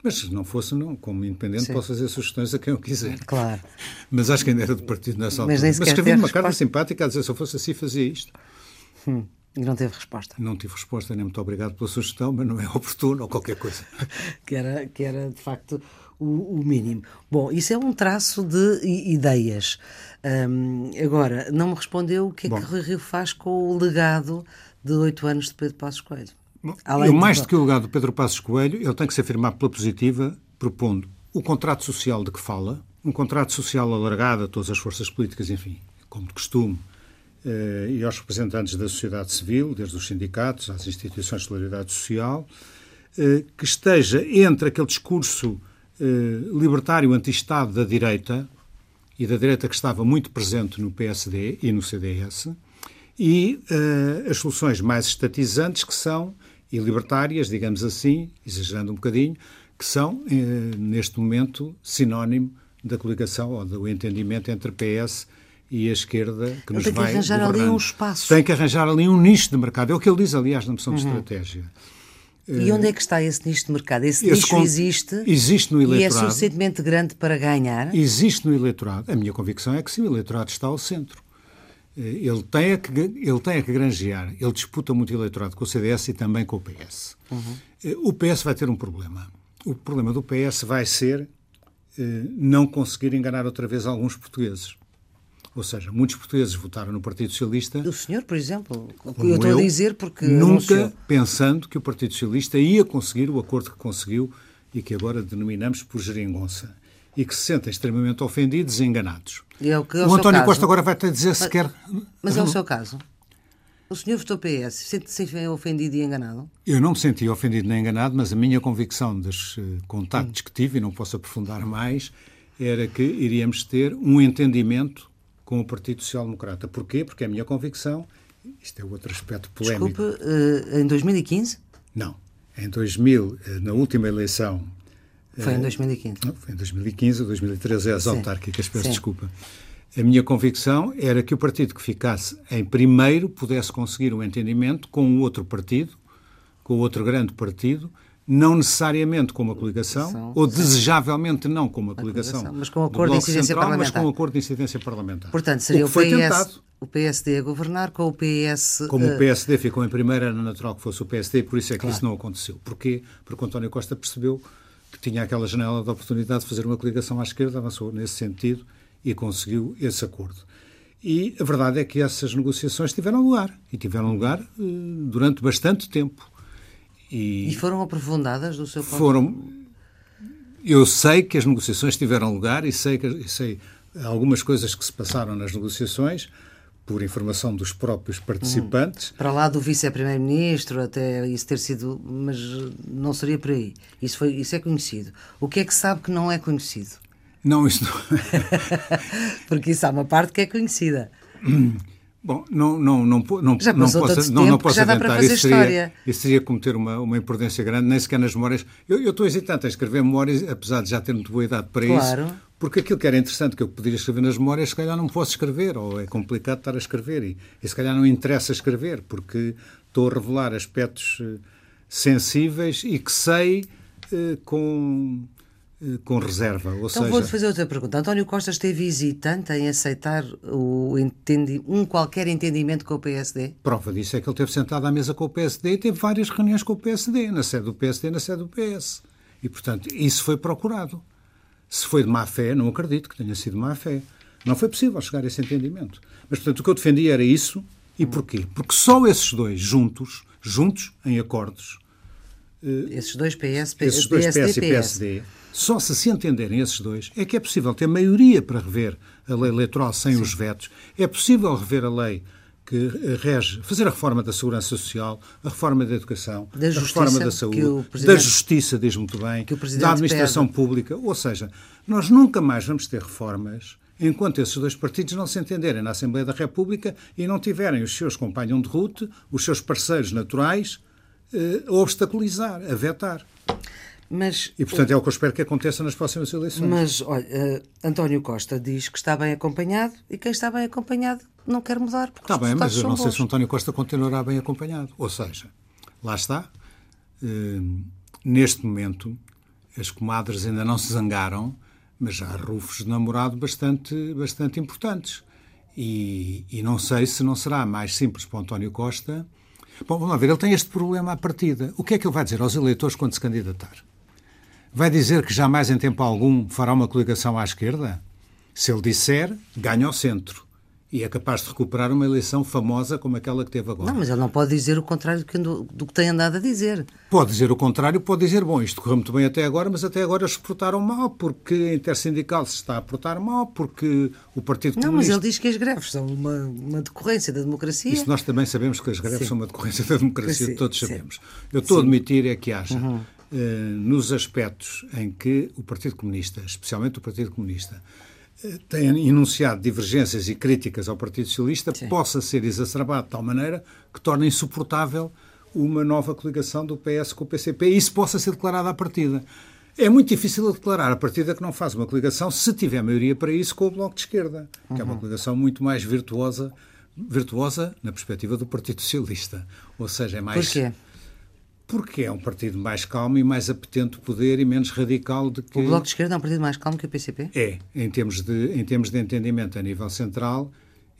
Mas se não fosse, não. Como independente, Sim. posso fazer sugestões a quem eu quiser. Claro. Mas acho que ainda era do partido nessa altura. Mas, Mas escrevi uma resposta. carta simpática a dizer se eu fosse assim, fazia isto. Hum. E não teve resposta? Não tive resposta, nem muito obrigado pela sugestão, mas não é oportuno ou qualquer coisa. que, era, que era, de facto, o, o mínimo. Bom, isso é um traço de ideias. Um, agora, não me respondeu o que é Bom. que Rui Rio faz com o legado de oito anos de Pedro Passos Coelho. Além eu, mais do que o legado de Pedro Passos Coelho, ele tem que se afirmar pela positiva, propondo o contrato social de que fala, um contrato social alargado a todas as forças políticas, enfim, como de costume, e aos representantes da sociedade civil, desde os sindicatos às instituições de solidariedade social, eh, que esteja entre aquele discurso eh, libertário anti-Estado da direita, e da direita que estava muito presente no PSD e no CDS, e as soluções mais estatizantes que são, e libertárias, digamos assim, exagerando um bocadinho, que são, neste momento, sinónimo da coligação ou do entendimento entre PS e a esquerda que nos vai Tem que arranjar governando. ali um espaço. Tem que arranjar ali um nicho de mercado. É o que ele diz, aliás, na moção uhum. de estratégia. E onde é que está esse nicho de mercado? Esse, esse nicho existe, existe no eleitorado. e é suficientemente grande para ganhar? Existe no eleitorado. A minha convicção é que sim, o eleitorado está ao centro. Eh, ele tem, a que, ele tem a que granjear. Ele disputa muito eleitorado com o CDS e também com o PS. Uhum. Eh, o PS vai ter um problema. O problema do PS vai ser eh, não conseguir enganar outra vez alguns portugueses. Ou seja, muitos portugueses votaram no Partido Socialista. O senhor, por exemplo? Eu estou eu, a dizer porque. Nunca anunciou. pensando que o Partido Socialista ia conseguir o acordo que conseguiu e que agora denominamos por geringonça. E que se sentem extremamente ofendidos e enganados. E é o, que é o, o António Costa agora vai ter de dizer se quer. Mas é o seu caso. O senhor votou PS, sente-se ofendido e enganado? Eu não me senti ofendido nem enganado, mas a minha convicção dos uh, contactos hum. que tive, e não posso aprofundar mais, era que iríamos ter um entendimento com o Partido Social Democrata. Porquê? Porque é a minha convicção, isto é outro aspecto polémico. Desculpe, uh, em 2015? Não. Em 2000, eh, na última eleição. Foi em 2015? Não, foi em 2015 ou 2013, é as Sim. autárquicas, peço Sim. desculpa. A minha convicção era que o partido que ficasse em primeiro pudesse conseguir um entendimento com o outro partido, com o outro grande partido, não necessariamente com uma coligação, ou desejavelmente não com uma coligação, mas com um acordo de incidência central, parlamentar. Mas com um acordo de incidência parlamentar. Portanto, seria o, o PS, tentado, o PSD a governar com o PS... Como uh... o PSD ficou em primeiro, era natural que fosse o PSD, por isso é que claro. isso não aconteceu. Porquê? Porque António Costa percebeu que tinha aquela janela de oportunidade de fazer uma coligação à esquerda, avançou nesse sentido e conseguiu esse acordo. E a verdade é que essas negociações tiveram lugar, e tiveram lugar uh, durante bastante tempo. E, e, foram aprofundadas do seu ponto Foram. Eu sei que as negociações tiveram lugar e sei, que, sei algumas coisas que se passaram nas negociações, por informação dos próprios participantes. Hum. Para lá do vice-primeiro-ministro, até isso ter sido. Mas não seria por aí. Isso, foi, isso é conhecido. O que é que sabe que não é conhecido? Não, isso não. Porque isso há uma parte que é conhecida. Bom, não, não, não, não, já não posso, não, não posso já dá Para fazer isso, seria, isso seria cometer uma, uma imprudência grande, nem sequer nas memórias. Eu, eu estou hesitante em escrever memórias, apesar de já ter muito boa idade para claro. isso, porque aquilo que era interessante que eu poderia escrever nas memórias, se calhar não posso escrever, ou é complicado estar a escrever, e, e se calhar não interessa escrever, porque estou a revelar aspectos uh, sensíveis e que sei uh, com eh, com reserva. Ou então seja... vou-te fazer outra pergunta. António Costa esteve hesitante em aceitar o entendi... um qualquer entendimento com o PSD? Prova disso é que ele esteve sentado à mesa com o PSD e teve várias reuniões com o PSD, na sede do PSD e na sede do PS. E, portanto, isso foi procurado. Se foi de má fé, não acredito que tenha sido de má fé. Não foi possível chegar a esse entendimento. Mas, portanto, o que eu defendia era isso. E porquê? Porque só esses dois juntos, juntos em acordos, eh, esses dois PS, esses dois PSD, PS e PSD, só se se entenderem esses dois é que é possível ter maioria para rever a lei eleitoral sem Sim. os vetos, é possível rever a lei que rege, fazer a reforma da segurança social, a reforma da educação, da a reforma da saúde, da justiça, diz muito bem, da administração pede. pública. Ou seja, nós nunca mais vamos ter reformas enquanto esses dois partidos não se entenderem na Assembleia da República e não tiverem os seus companheiros de route, os seus parceiros naturais, eh, a obstaculizar, a vetar. Mas, e, portanto, é o que eu espero que aconteça nas próximas eleições. Mas, olha, uh, António Costa diz que está bem acompanhado e quem está bem acompanhado não quer mudar. Porque está bem, mas eu não bons. sei se António Costa continuará bem acompanhado. Ou seja, lá está. Uh, neste momento, as comadres ainda não se zangaram, mas já há rufos de namorado bastante, bastante importantes. E, e não sei se não será mais simples para o António Costa. Bom, vamos lá ver, ele tem este problema à partida. O que é que ele vai dizer aos eleitores quando se candidatar? Vai dizer que jamais em tempo algum fará uma coligação à esquerda? Se ele disser, ganha ao centro. E é capaz de recuperar uma eleição famosa como aquela que teve agora. Não, mas ele não pode dizer o contrário do, que tem andado a dizer. Pode dizer o contrário, pode dizer, bom, isto correu muito bem até agora, mas até agora se portaram mal, porque a Intersindical se está a portar mal, porque o Partido Comunista... Não, mas ele diz que as greves são uma, uma decorrência da democracia. Isso nós também sabemos que as greves Sim. são uma decorrência da democracia, Sim. todos sabemos. Sim. Eu estou a admitir é que haja, uhum. Eh, nos aspectos em que o Partido Comunista, especialmente o Partido Comunista, tem enunciado divergências e críticas ao Partido Socialista Sim. possa ser exacerbado de tal maneira que torne insuportável uma nova coligação do PS com o PCP e isso possa ser declarado à partida. É muito difícil declarar a partida que não faz uma coligação se tiver maioria para isso com o Bloco de Esquerda, que uhum. é uma uhum. coligação muito mais virtuosa, virtuosa na perspectiva do Partido Socialista. Ou seja, é mais. Porquê? Porque é um partido mais calmo e mais apetente de poder e menos radical do que. O Bloco de Esquerda é um partido mais calmo que o PCP? É, em termos de, em termos de entendimento a nível central,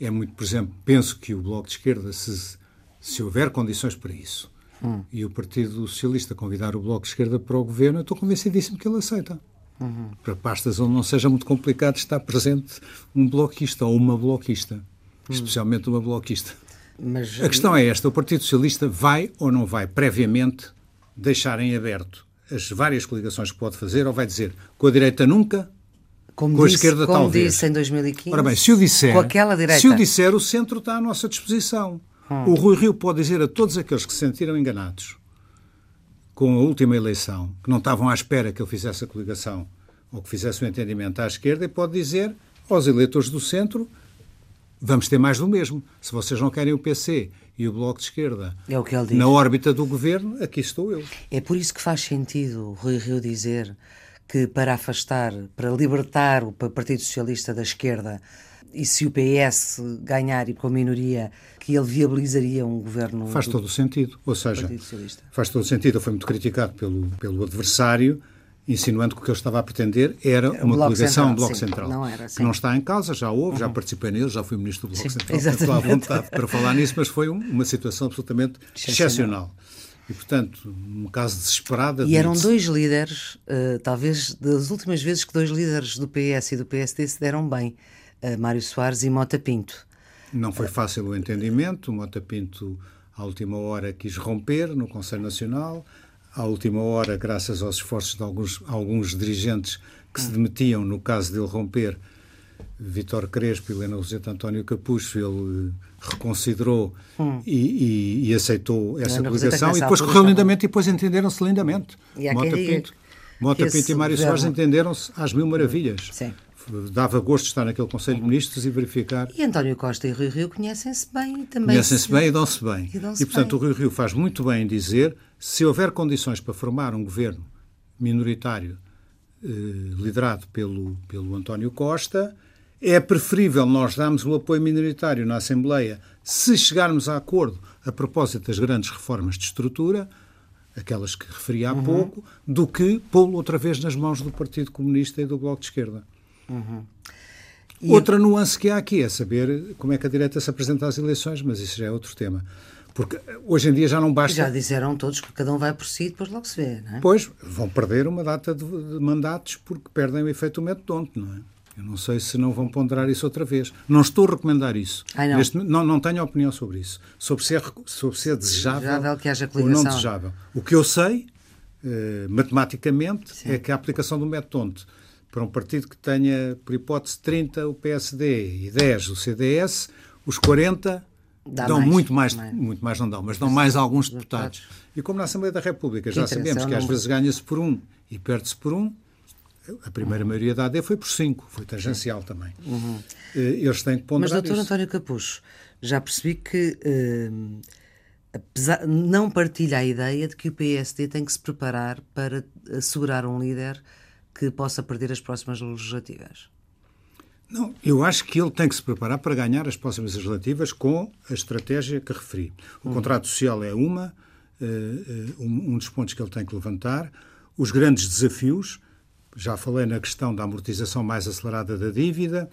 é muito, por exemplo, penso que o Bloco de Esquerda, se, se houver condições para isso, hum. e o Partido Socialista convidar o Bloco de Esquerda para o governo, eu estou convencidíssimo que ele aceita. Uhum. Para pastas onde não seja muito complicado estar presente um bloquista ou uma bloquista, hum. especialmente uma bloquista. Mas... A questão é esta: o Partido Socialista vai ou não vai previamente deixar em aberto as várias coligações que pode fazer ou vai dizer com a direita nunca, como com disse, a esquerda como talvez. disse em 2015. Ora bem, se o disser, com aquela direita. se o disser, o centro está à nossa disposição. Hum. O Rui Rio pode dizer a todos aqueles que se sentiram enganados com a última eleição, que não estavam à espera que ele fizesse a coligação ou que fizesse um entendimento à esquerda, e pode dizer aos eleitores do centro vamos ter mais do mesmo. Se vocês não querem o PC e o Bloco de Esquerda é o que ele diz. na órbita do governo, aqui estou eu. É por isso que faz sentido Rui Rio dizer que para afastar, para libertar o Partido Socialista da esquerda, e se o PS ganhar e com a minoria, que ele viabilizaria um governo. Faz todo o sentido. Ou seja, faz todo o sentido. Foi muito criticado pelo, pelo adversário, insinuando que o que ele estava a pretender era uma coligação, um Bloco sim, Central. Não era, que não está em causa, já houve, uhum. já participei nele, já fui Ministro do Bloco sim, Central. Estou à vontade para falar nisso, mas foi uma situação absolutamente excepcional. excepcional. E, portanto, um caso desesperado. E eram dois líderes, uh, talvez das últimas vezes que dois líderes do PS e do PSD se deram bem, uh, Mário Soares e Mota Pinto. Não foi fácil o entendimento. Mota Pinto, à última hora, quis romper no Conselho Nacional. À última hora, graças aos esforços de alguns, alguns dirigentes que se demitiam no caso dele romper, Vitor Crespo e Helena Roseta António Capucho, ele eh, reconsiderou hum. e, e, e, aceitou essa coligação e depois correu lindamente e depois entenderam-se lindamente. E Mota Pinto, Mota Pinto e Mário Soares entenderam-se às mil maravilhas. Sim. Dava gosto de estar naquele Conselho de Ministros e verificar. E António Costa e Rui Rio conhecem-se bem também. Conhecem-se bem e dão-se bem. E, dão e portanto, bem. o Rui Rio faz muito bem em dizer se houver condições para formar um governo minoritário eh, liderado pelo, pelo António Costa, é preferível nós darmos o apoio minoritário na Assembleia se chegarmos a acordo a propósito das grandes reformas de estrutura, aquelas que referi há uhum. pouco, do que pô-lo outra vez nas mãos do Partido Comunista e do Bloco de Esquerda. Uhum. Outra nuance que há aqui é saber como é que a direita se apresenta às eleições, mas isso já é outro tema. Porque hoje em dia já não basta. Já disseram todos que cada um vai por si e depois logo se vê, não é? Pois, vão perder uma data de, de mandatos porque perdem o efeito método não é? Eu não sei se não vão ponderar isso outra vez. Não estou a recomendar isso. Ai, não. Não, não tenho opinião sobre isso. Sobre se é, sobre se é desejável, desejável que haja ou não desejável. O que eu sei, eh, matematicamente, Sim. é que a aplicação do método para um partido que tenha, por hipótese, 30 o PSD e 10 o CDS, os 40 Dá dão mais, muito mais, mais, muito mais não dão, mas dão mais alguns deputados. deputados. E como na Assembleia da República já sabemos que às vezes ganha-se por um e perde-se por um, a primeira maioria da AD foi por 5, foi tangencial Sim. também. Uhum. Eh, eles têm que ponderar Mas, doutor isso. António Capucho, já percebi que uh, apesar, não partilha a ideia de que o PSD tem que se preparar para assegurar um líder que possa perder as próximas legislativas. Não, eu acho que ele tem que se preparar para ganhar as próximas legislativas com a estratégia que referi. O uhum. contrato social é uma, uh, um, um dos pontos que ele tem que levantar. Os grandes desafios, já falei na questão da amortização mais acelerada da dívida,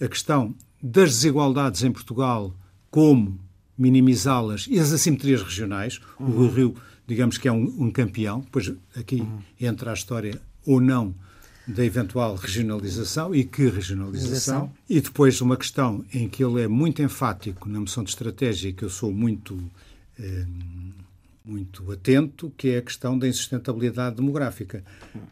a questão das desigualdades em Portugal, como minimizá-las e as assimetrias regionais. Uhum. O Rio, digamos que é um, um campeão, pois aqui uhum. entra a história ou não da eventual regionalização e que regionalização. E depois uma questão em que ele é muito enfático na moção de estratégia, que eu sou muito. Eh, muito atento, que é a questão da insustentabilidade demográfica.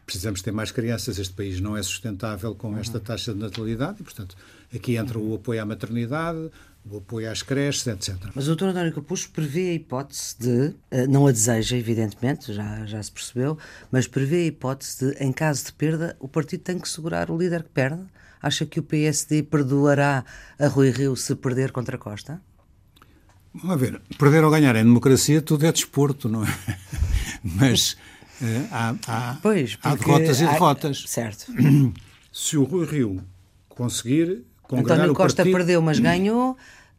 Precisamos ter mais crianças, este país não é sustentável com esta taxa de natalidade e, portanto, aqui entra o apoio à maternidade, o apoio às creches, etc. Mas o Dr. António Capucho prevê a hipótese de, eh, não a deseja, evidentemente, já, já se percebeu, mas prevê a hipótese de, em caso de perda, o partido tem que segurar o líder que perde? Acha que o PSD perdoará a Rui Rio se perder contra Costa? Vamos ver, perder ou ganhar em democracia tudo é desporto, não é? Mas uh, há, há, pois, há derrotas e derrotas. certo. Se o Rui Rio conseguir António Costa partido... perdeu, mas ganhou.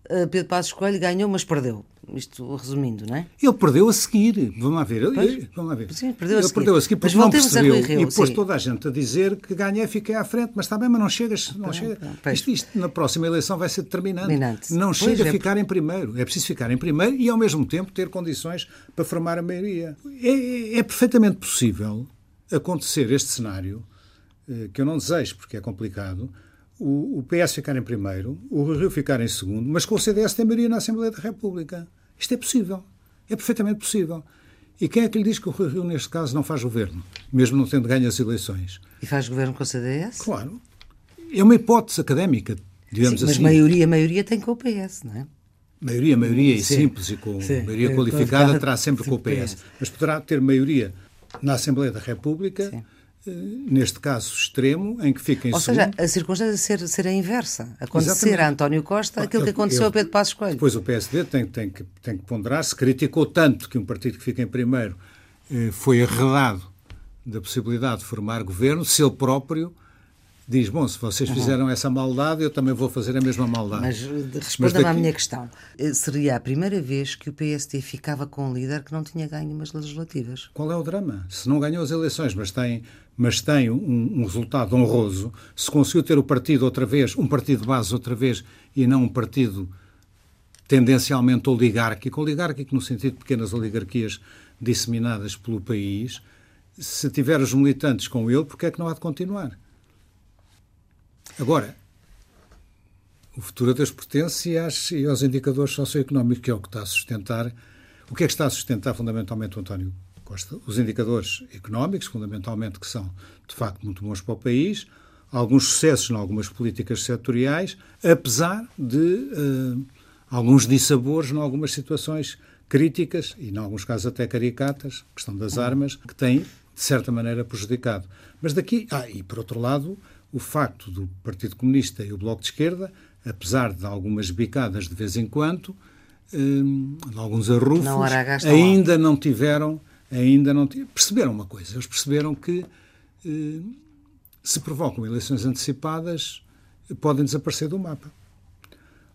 Uh, Pedro Passos Coelho ganhou, mas perdeu. Isto resumindo, não é? Ele perdeu a seguir. Vamos lá ver. Ele, vamos lá ver. Sim, perdeu ele a perdeu a seguir porque não percebeu. e pôs toda a gente a dizer que ganhei, fiquei à frente. Mas está bem, mas não chegas. Não, chega. Isto, isto, na próxima eleição vai ser determinante. determinante. Não pois chega é, a ficar em primeiro. É preciso ficar em primeiro e, ao mesmo tempo, ter condições para formar a maioria. É, é perfeitamente possível acontecer este cenário, eh, que eu não desejo porque é complicado, o, o PS ficar em primeiro, o Rio ficar em segundo, mas com o CDS tem maioria na Assembleia da República. Isto é possível. É perfeitamente possível. E quem é que lhe diz que o Rio, neste caso, não faz governo, mesmo não tendo ganho as eleições? E faz governo com o CDS? Claro. É uma hipótese académica, digamos Sim, mas assim. Mas maioria, maioria tem com o PS, não é? Maioria, maioria e simples e com Sim. maioria qualificada terá sempre com o PS. Mas poderá ter maioria na Assembleia da República neste caso extremo, em que fica em Ou segundo. seja, a circunstância ser, ser a inversa. Acontecer Exatamente. a António Costa aquilo que aconteceu eu, a Pedro Passos Coelho. Depois o PSD tem, tem, que, tem que ponderar, se criticou tanto que um partido que fica em primeiro eh, foi arredado da possibilidade de formar governo, se ele próprio diz, bom, se vocês fizeram essa maldade, eu também vou fazer a mesma maldade. Mas eh, responda-me daqui... à minha questão. Eh, seria a primeira vez que o PSD ficava com um líder que não tinha ganho umas legislativas? Qual é o drama? Se não ganhou as eleições, mas tem, mas tem um, um resultado honroso, se conseguiu ter o partido outra vez, um partido de base outra vez, e não um partido tendencialmente oligárquico, oligárquico no sentido de pequenas oligarquias disseminadas pelo país, se tiver os militantes com ele, porque é que não há de continuar? Agora, o futuro Deus pertence e, e aos indicadores socioeconómicos, que é o que está a sustentar. O que é que está a sustentar fundamentalmente o António Costa? Os indicadores económicos, fundamentalmente, que são de facto muito bons para o país, alguns sucessos em algumas políticas setoriais, apesar de uh, alguns dissabores em algumas situações críticas e, em alguns casos, até caricatas, questão das armas, que têm, de certa maneira, prejudicado. Mas daqui, ah, e por outro lado, o facto do Partido Comunista e o Bloco de Esquerda, apesar de algumas bicadas de vez em quando, hum, de alguns arrufos, ainda não tiveram, ainda não perceberam uma coisa, eles perceberam que hum, se provocam eleições antecipadas, podem desaparecer do mapa.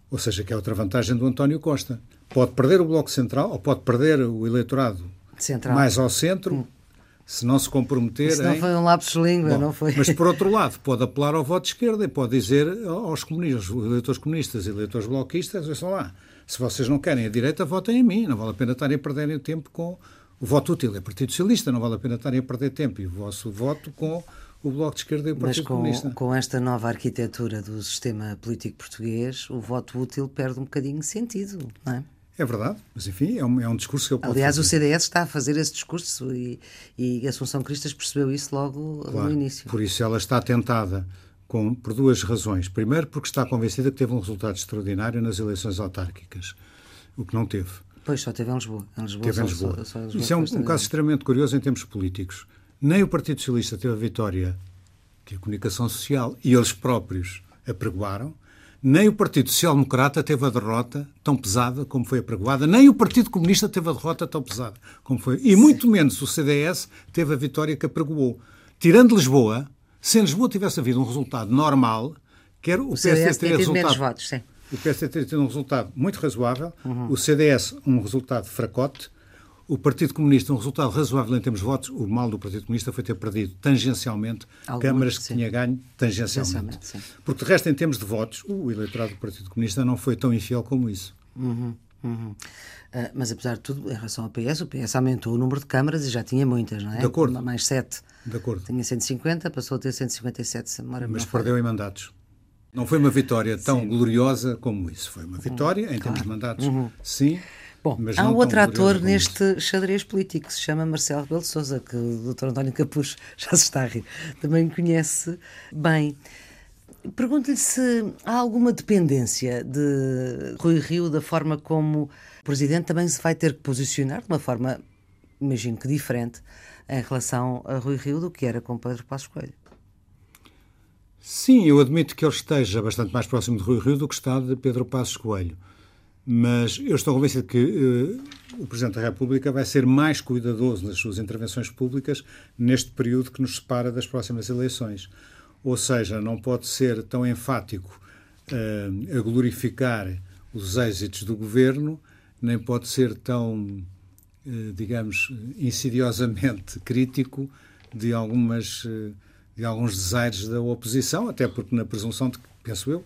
Ou seja, que é outra vantagem do António Costa. Pode perder o Bloco Central, ou pode perder o eleitorado Central. mais ao centro, hum se não se comprometer. Isso não em... foi um lapso de língua, Bom, não foi? Mas, por outro lado, pode apelar ao voto de esquerda e pode dizer aos comunistas, eleitores comunistas e eleitores bloquistas: olha lá, se vocês não querem a direita, votem em mim, não vale a pena estarem a perderem tempo com o voto útil. É Partido Socialista, não vale a pena estarem a perder tempo e o vosso voto com o Bloco de Esquerda e o Partido Mas com, Comunista. com esta nova arquitetura do sistema político português, o voto útil perde um bocadinho de sentido, não é? É verdade, mas enfim, é um, é um discurso que eu posso Aliás, fazer. o CDS está a fazer esse discurso e, e Assunção Cristas percebeu isso logo claro, no início. Por isso ela está tentada com, por duas razões. Primeiro, porque está convencida que teve um resultado extraordinário nas eleições autárquicas, o que não teve. Pois, só teve em Lisboa. Em Lisboa, teve só, em Lisboa. Só, só Lisboa isso é um, um caso extremamente curioso em termos políticos. Nem o Partido Socialista teve a vitória que a comunicação social e eles próprios apregoaram, nem o Partido Social Democrata teve a derrota tão pesada como foi apregoada, nem o Partido Comunista teve a derrota tão pesada como foi. E muito menos o CDS teve a vitória que apregoou. Tirando Lisboa, se em Lisboa tivesse havido um resultado normal, quer o, o PSD teria resultado. Votos. O PSD teria tido um resultado muito razoável, uhum. o CDS um resultado fracote, o Partido Comunista, um resultado razoável em termos de votos, o mal do Partido Comunista foi ter perdido tangencialmente câmaras que sim. tinha ganho tangencialmente. tangencialmente Porque, de resto, em termos de votos, o eleitorado do Partido Comunista não foi tão infiel como isso. Uhum, uhum. Uh, mas, apesar de tudo, em relação ao PS, o PS aumentou o número de câmaras e já tinha muitas, não é? De acordo. Mais sete. De acordo. Tinha 150, passou a ter 157, se memória Mas perdeu em mandatos. Não foi uma vitória tão sim. gloriosa como isso. Foi uma vitória, em claro. termos de mandatos, uhum. sim, Bom, Mas há um outro ator neste xadrez político que se chama Marcelo Rebelo de Sousa, que o Dr. António Capucho já se está a rir, também conhece bem. Pergunto-lhe se há alguma dependência de Rui Rio da forma como o Presidente também se vai ter que posicionar de uma forma, imagino que diferente, em relação a Rui Rio do que era com Pedro Passos Coelho. Sim, eu admito que ele esteja bastante mais próximo de Rui Rio do que está de Pedro Passos Coelho. Mas eu estou convencido que uh, o Presidente da República vai ser mais cuidadoso nas suas intervenções públicas neste período que nos separa das próximas eleições. Ou seja, não pode ser tão enfático uh, a glorificar os êxitos do governo, nem pode ser tão, uh, digamos, insidiosamente crítico de algumas de alguns desaires da oposição, até porque na presunção de, penso eu,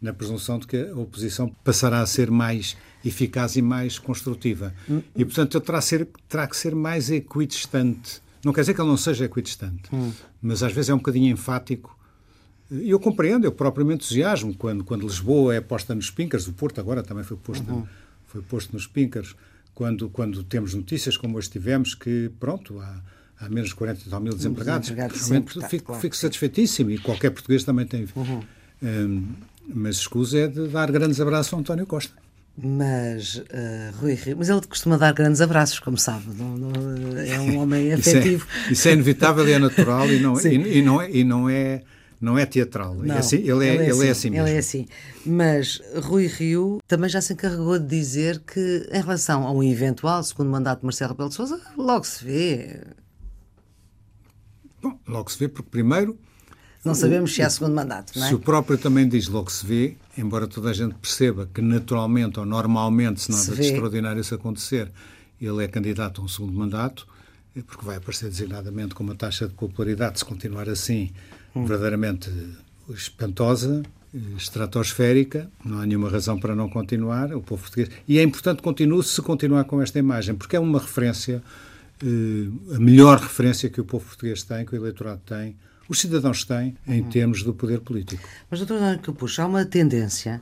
na presunção de que a oposição passará a ser mais eficaz e mais construtiva. Hum. E, portanto, ele terá, ser, terá que ser mais equidistante. Não quer dizer que ele não seja equidistante, hum. mas às vezes é um bocadinho enfático. E eu compreendo, eu próprio me entusiasmo quando, quando Lisboa é posta nos pinkers, o Porto agora também foi posto, uhum. foi posto nos pinkers, quando, quando temos notícias como hoje tivemos, que, pronto, há, há menos de 40 tal mil desempregados, desempregados realmente fico, claro. fico satisfeitíssimo e qualquer português também tem. Uhum. Um, mas escuso é de dar grandes abraços a António Costa. Mas uh, Rui mas ele costuma dar grandes abraços, como sabe, não, não, é um homem afetivo. Isso é, isso é inevitável e é natural e não, e, e, não é, e não é não é teatral. É não, é assim, ele, é, ele, é, ele assim, é assim mesmo. Ele é assim. Mas Rui Rio também já se encarregou de dizer que, em relação a um eventual segundo mandato de Marcelo Rebelo de Sousa, logo se vê. Bom, logo se vê, porque primeiro. Não sabemos se há segundo mandato, não é? Se o próprio também diz logo se vê, embora toda a gente perceba que naturalmente ou normalmente, se nada se de extraordinário isso acontecer, ele é candidato a um segundo mandato, é porque vai aparecer designadamente com uma taxa de popularidade, se continuar assim, hum. verdadeiramente espantosa, estratosférica, não há nenhuma razão para não continuar, o povo português. E é importante que continue se continuar com esta imagem, porque é uma referência, eh, a melhor referência que o povo português tem, que o eleitorado tem, os cidadãos têm, em uhum. termos do poder político. Mas, doutor Daniel Capucho, há uma tendência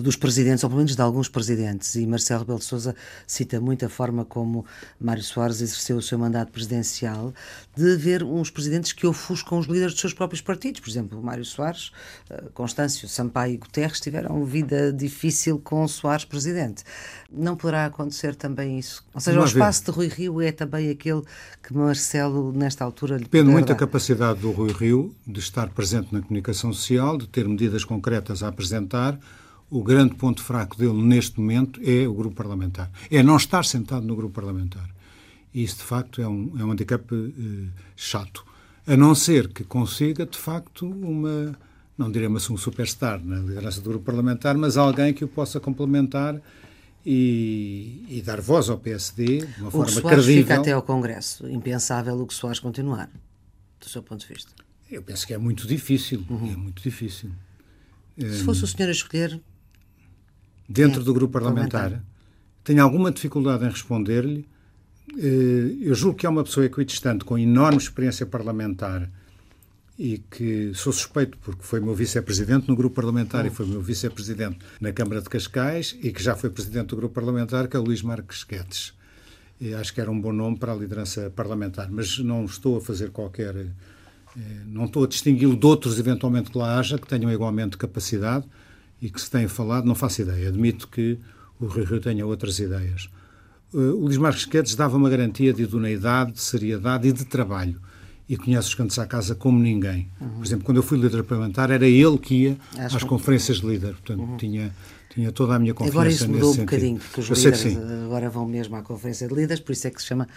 dos presidentes, ou pelo menos de alguns presidentes, e Marcelo Rebelo de Sousa cita muito a forma como Mário Soares exerceu o seu mandato presidencial, de ver uns presidentes que ofuscam os líderes dos seus próprios partidos. Por exemplo, Mário Soares, eh, Constâncio, Sampaio e Guterres tiveram vida difícil com Soares presidente. Não poderá acontecer também isso? Ou seja, o espaço de Rui Rio é também aquele que Marcelo, nesta altura, lhe Depende muito da capacidade do Rui Rio de estar presente na comunicação social, de ter medidas concretas a apresentar, o grande ponto fraco dele neste momento é o grupo parlamentar. É não estar sentado no grupo parlamentar. E isso, de facto, é um, é um handicap eh, chato. A não ser que consiga, de facto, uma, não diremos um superstar na liderança do grupo parlamentar, mas alguém que o possa complementar e, e dar voz ao PSD de uma o forma Soares credível. fica até ao Congresso. Impensável o que Soares continuar, do seu ponto de vista. Eu penso que é muito difícil. Uhum. É muito difícil. Se fosse o senhor a escolher, dentro é, do grupo parlamentar, parlamentar. tenho alguma dificuldade em responder-lhe. Eh, eu julgo que é uma pessoa equidistante, com enorme experiência parlamentar e que sou suspeito porque foi meu vice-presidente no grupo parlamentar e foi meu vice-presidente na Câmara de Cascais e que já foi presidente do grupo parlamentar, que é o Luís Marques Guedes. E acho que era um bom nome para a liderança parlamentar, mas não estou a fazer qualquer. Eh, não estou a distingui-lo de outros, eventualmente, que lá haja, que tenham igualmente capacidade e que se tem falado, não faço ideia. Admito que o Rui Rio tenha outras ideias. Uh, o Luís Marques Guedes dava uma garantia de idoneidade, de seriedade e de trabalho. E conhece os cantos à casa como ninguém. Uhum. Por exemplo, quando eu fui líder parlamentar, era ele que ia Acho às que... conferências de líder. Portanto, uhum. tinha, tinha toda a minha confiança Agora isso mudou um sentido. bocadinho, porque os eu líderes agora vão mesmo à conferência de líderes, por isso é que se chama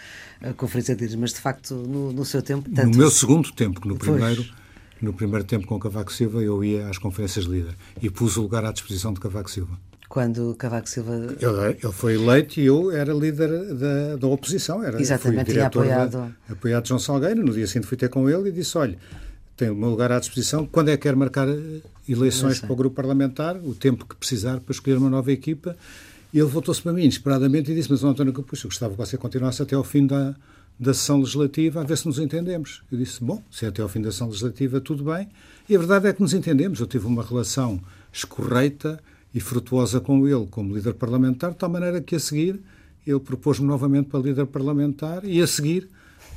a conferência de líderes. Mas, de facto, no, no seu tempo... Tanto... No meu segundo tempo, que no primeiro... Pois no primeiro tempo com Cavaco Silva, eu ia às conferências de líder e pus o lugar à disposição de Cavaco Silva. Quando Cavaco Silva. Ele, ele foi eleito e eu era líder da, da oposição. Era, Exatamente, tinha apoiado. Da, apoiado João Salgueiro. No dia seguinte fui ter com ele e disse: olha, tem o meu lugar à disposição. Quando é que quer marcar eleições para o grupo parlamentar? O tempo que precisar para escolher uma nova equipa. E ele voltou-se para mim, inesperadamente, e disse: Mas, António Capucho, eu gostava que você continuasse até ao fim da, da sessão legislativa a ver se nos entendemos. Eu disse, bom, se é até ao fim da sessão legislativa, tudo bem. E a verdade é que nos entendemos. Eu tive uma relação escorreita e frutuosa com ele como líder parlamentar, de tal maneira que a seguir ele propôs-me novamente para líder parlamentar e a seguir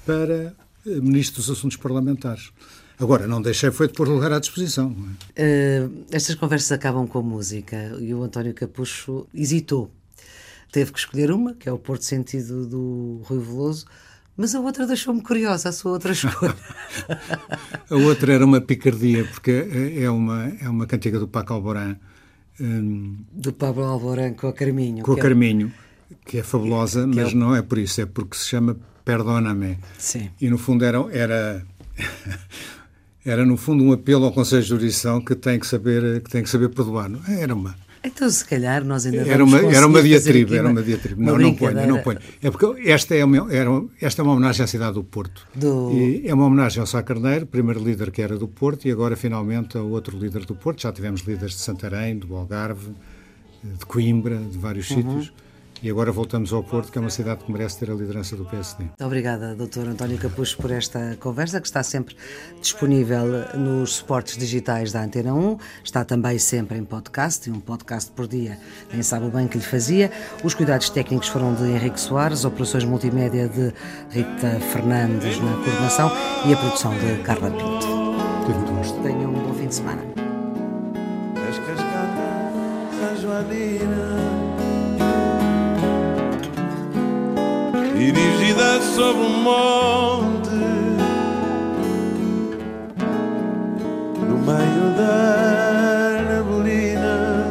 para eh, ministro dos Assuntos Parlamentares. Agora, não deixei foi de pôr lugar à disposição. Uh, estas conversas acabam com música e o António Capucho hesitou. Teve que escolher uma, que é o Porto Sentido do Rui Veloso, mas a outra deixou-me curiosa, a sua outra escolha. a outra era uma picardia, porque é uma, é uma cantiga do Paco Alborán. Um, do Pablo Alborán com a Carminho. Com a é Carminho, que é fabulosa, que mas é o... não é por isso, é porque se chama Perdona-me. Sim. E no fundo era, era, era no fundo um apelo ao Conselho de Jurisdição que tem que saber, que tem que saber perdoar. Era uma então, se calhar, nós ainda era uma Era uma diatribe, era uma diatribe. Não, não ponho, não ponho. É porque esta é, uma, era, esta é uma homenagem à cidade do Porto. Do... é uma homenagem ao Sá Carneiro, primeiro líder que era do Porto, e agora, finalmente, ao outro líder do Porto. Já tivemos líderes de Santarém, do Algarve, de Coimbra, de vários uhum. sítios. E agora voltamos ao Porto, que é uma cidade que merece ter a liderança do PSD. Muito obrigada, Dr. António Capucho, por esta conversa, que está sempre disponível nos suportes digitais da Antena 1. Está também sempre em podcast, e um podcast por dia, nem sabe o bem que lhe fazia. Os cuidados técnicos foram de Henrique Soares, operações multimédia de Rita Fernandes na coordenação e a produção de Carla Pinto. Tive muito gosto. Tenham um bom fim de semana. As cascatas, a dirigida sobre um monte. No meio da neblina.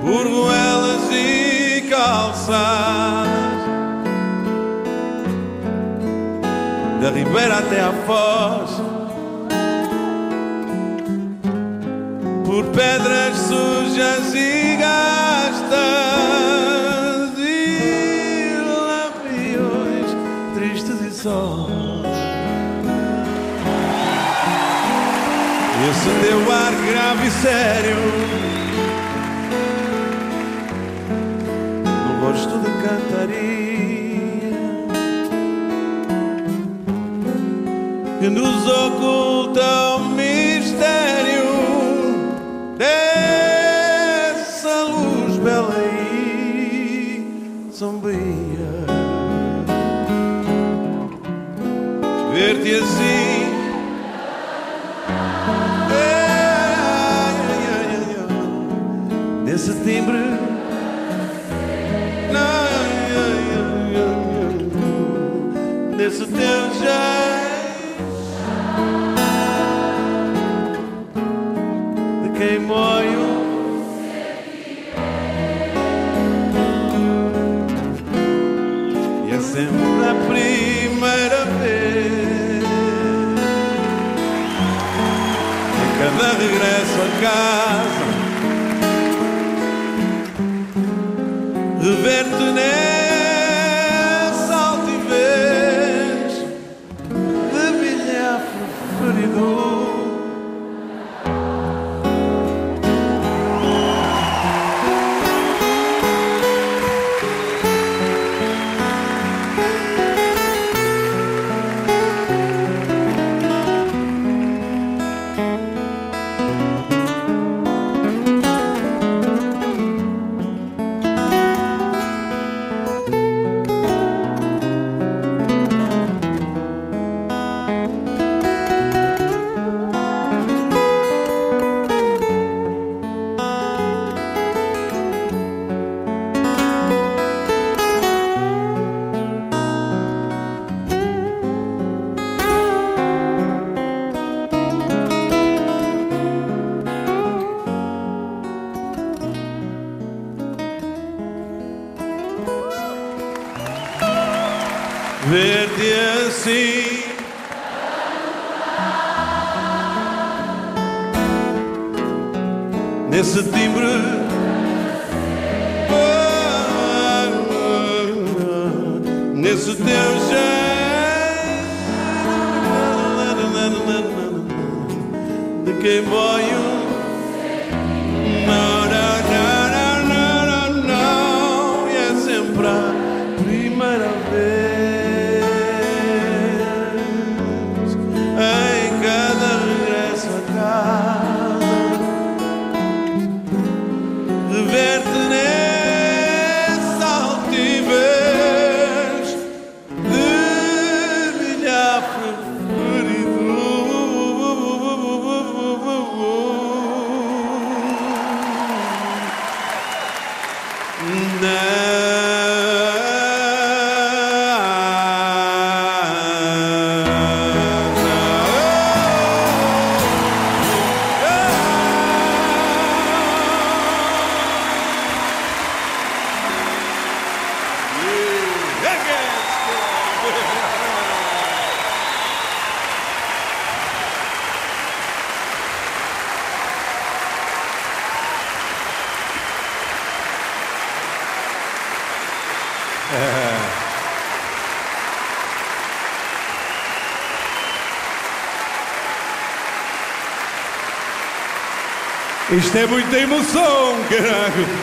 Por goelas e calçadas da ribeira até à foz. Por pedras sujas e Esse teu ar grave e sério. No rosto de cantaria Que nos oculta Nesse teu jeito de quem moio. E é sempre a primeira vez. Em cada regresso a casa. rever-te nessa de quem Isto é muita emoção, caralho.